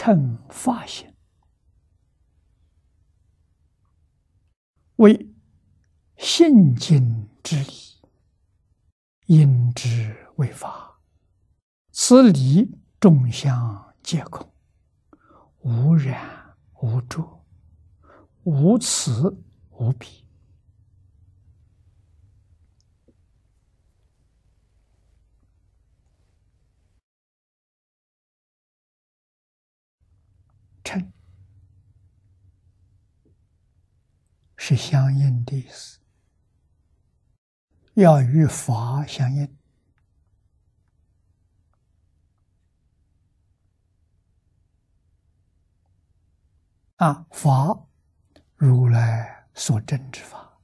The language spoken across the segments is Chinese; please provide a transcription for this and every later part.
称法性，为性经之理，因之为法。此理众相皆空，无染无著，无此无彼。称是相应的意思，要与法相应啊！法，如来所证之法，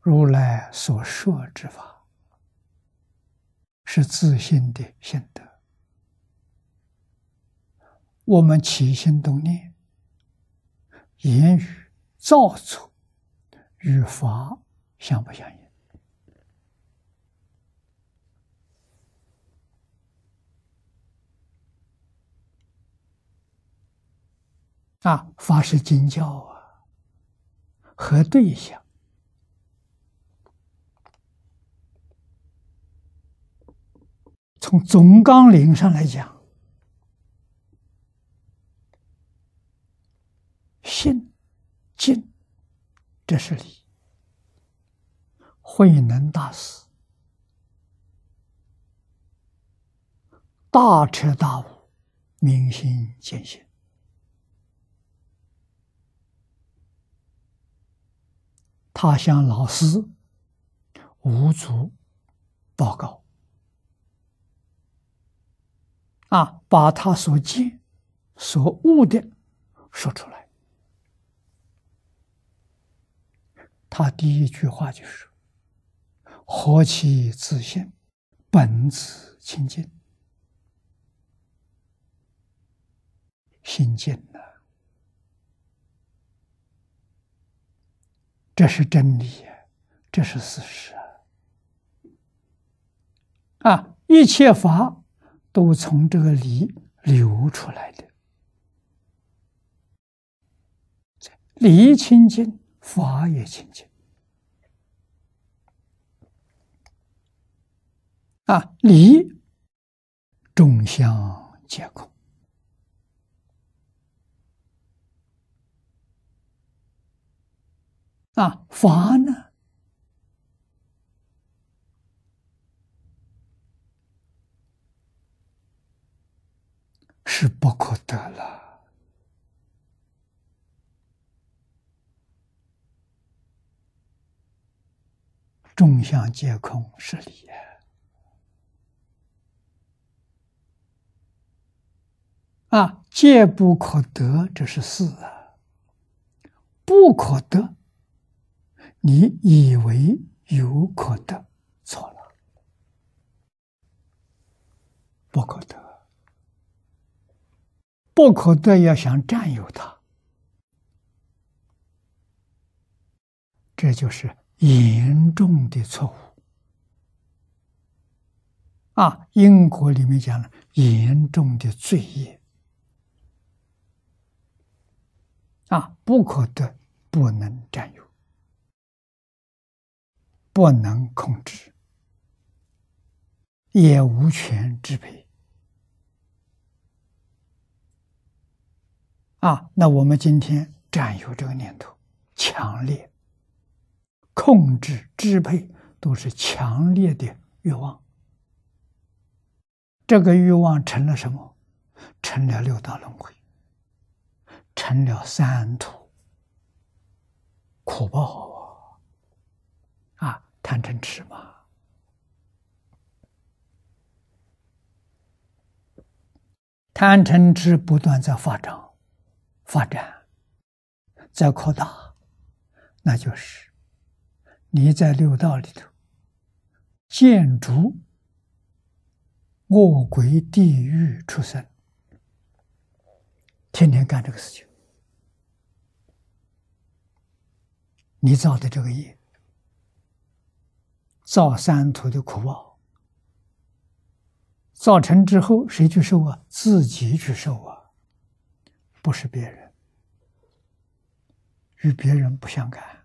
如来所说之法，是自信的心得。我们起心动念、言语造作与法相不相应？啊，法是经教啊，和对象。从总纲领上来讲。信、敬，这是理。慧能大师大彻大悟，明心见性。他向老师无足报告，啊，把他所见、所悟的说出来。他第一句话就是：“何其自信，本自清净，心净呢？这是真理，这是事实啊！一切法都从这个理流出来的，理清净。”法也清净。啊，理众相皆空。啊，法呢？是不可得了。众相皆空是理啊，皆不可得，这是四啊。不可得，你以为有可得，错了，不可得，不可得，要想占有它，这就是。严重的错误啊！英国里面讲了，严重的罪业啊，不可得，不能占有，不能控制，也无权支配啊！那我们今天占有这个念头强烈。控制、支配都是强烈的欲望，这个欲望成了什么？成了六道轮回，成了三途苦报啊！啊，贪嗔痴嘛，贪嗔痴不断在发展、发展、在扩大，那就是。你在六道里头，建筑恶鬼、地狱出生，天天干这个事情，你造的这个业，造三途的苦报，造成之后谁去受啊？自己去受啊！不是别人，与别人不相干。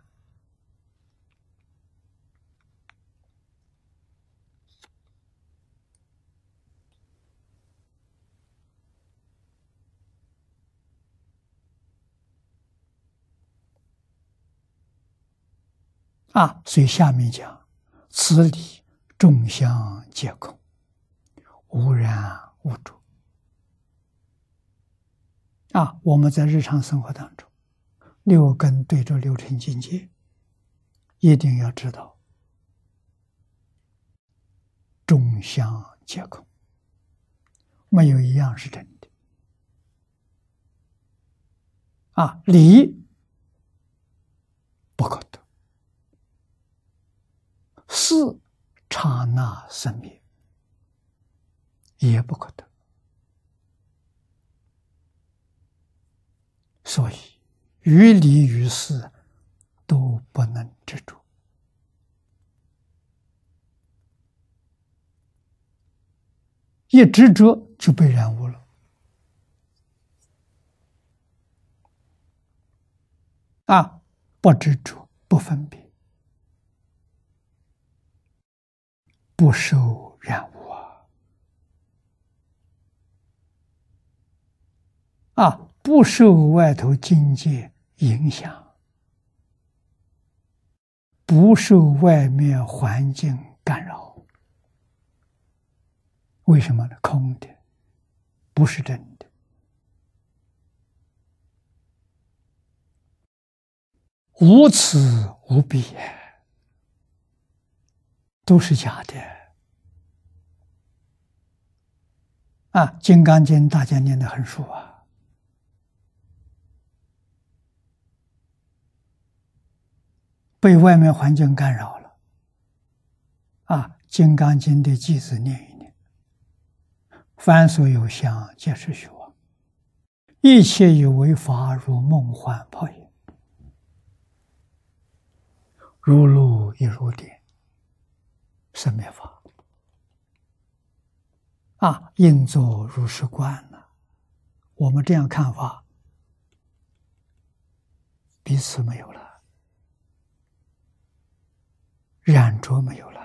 啊，所以下面讲，此理众相皆空，无染无著。啊，我们在日常生活当中，六根对着六尘境界，一定要知道，众相皆空，没有一样是真的。啊，理不可得。是刹那生灭，也不可得。所以，于理于事都不能执着，一执着就被染污了。啊，不执着，不分别。不受染污啊！啊，不受外头境界影响，不受外面环境干扰。为什么呢？空的，不是真的，无此无彼，都是假的。啊，《金刚经》大家念的很熟啊，被外面环境干扰了。啊，《金刚经》的句子念一念：“凡所有相，皆是虚妄；一切有为法，如梦幻泡影，如露亦如电，生灭法。”啊，应作如是观呢。我们这样看法，彼此没有了，染着没有了。